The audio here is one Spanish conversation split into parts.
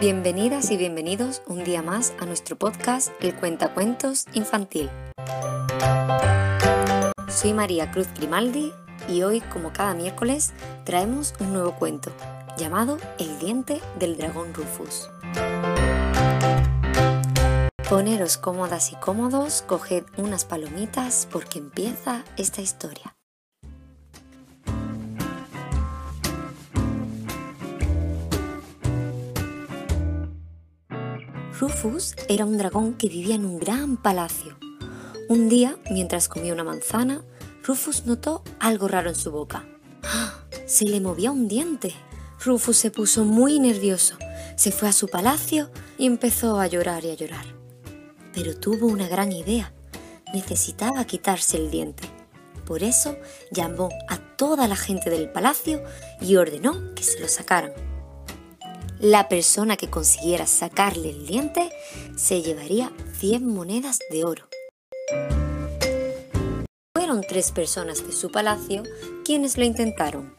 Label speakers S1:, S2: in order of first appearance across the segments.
S1: Bienvenidas y bienvenidos un día más a nuestro podcast El Cuentacuentos Infantil. Soy María Cruz Grimaldi y hoy, como cada miércoles, traemos un nuevo cuento llamado El diente del dragón Rufus. Poneros cómodas y cómodos, coged unas palomitas porque empieza esta historia. Rufus era un dragón que vivía en un gran palacio. Un día, mientras comía una manzana, Rufus notó algo raro en su boca. ¡Ah! Se le movía un diente. Rufus se puso muy nervioso, se fue a su palacio y empezó a llorar y a llorar pero tuvo una gran idea. Necesitaba quitarse el diente. Por eso llamó a toda la gente del palacio y ordenó que se lo sacaran. La persona que consiguiera sacarle el diente se llevaría 100 monedas de oro. Fueron tres personas de su palacio quienes lo intentaron.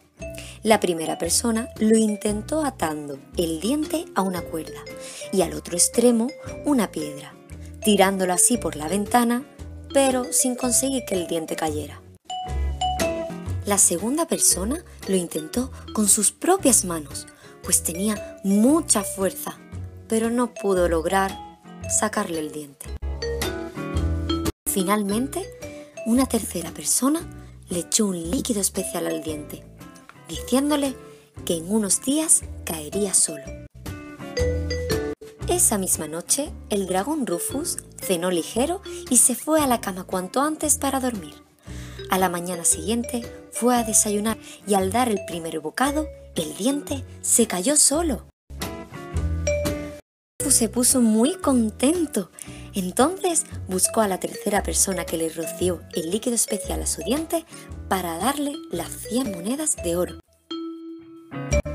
S1: La primera persona lo intentó atando el diente a una cuerda y al otro extremo una piedra tirándolo así por la ventana, pero sin conseguir que el diente cayera. La segunda persona lo intentó con sus propias manos, pues tenía mucha fuerza, pero no pudo lograr sacarle el diente. Finalmente, una tercera persona le echó un líquido especial al diente, diciéndole que en unos días caería solo. Esa misma noche, el dragón Rufus cenó ligero y se fue a la cama cuanto antes para dormir. A la mañana siguiente fue a desayunar y al dar el primer bocado, el diente se cayó solo. Rufus se puso muy contento. Entonces buscó a la tercera persona que le roció el líquido especial a su diente para darle las 100 monedas de oro.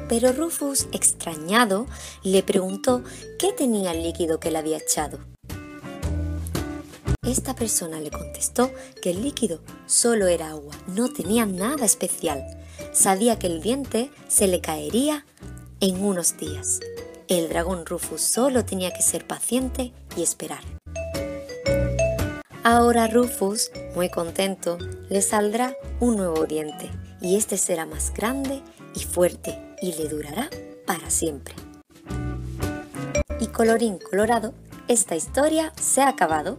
S1: Pero Rufus, extrañado, le preguntó qué tenía el líquido que le había echado. Esta persona le contestó que el líquido solo era agua, no tenía nada especial. Sabía que el diente se le caería en unos días. El dragón Rufus solo tenía que ser paciente y esperar. Ahora Rufus, muy contento, le saldrá un nuevo diente y este será más grande y fuerte y le durará para siempre. Y colorín colorado, esta historia se ha acabado.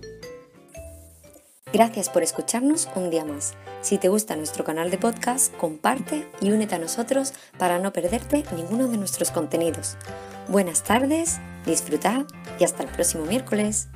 S1: Gracias por escucharnos un día más. Si te gusta nuestro canal de podcast, comparte y únete a nosotros para no perderte ninguno de nuestros contenidos. Buenas tardes, disfrutad y hasta el próximo miércoles.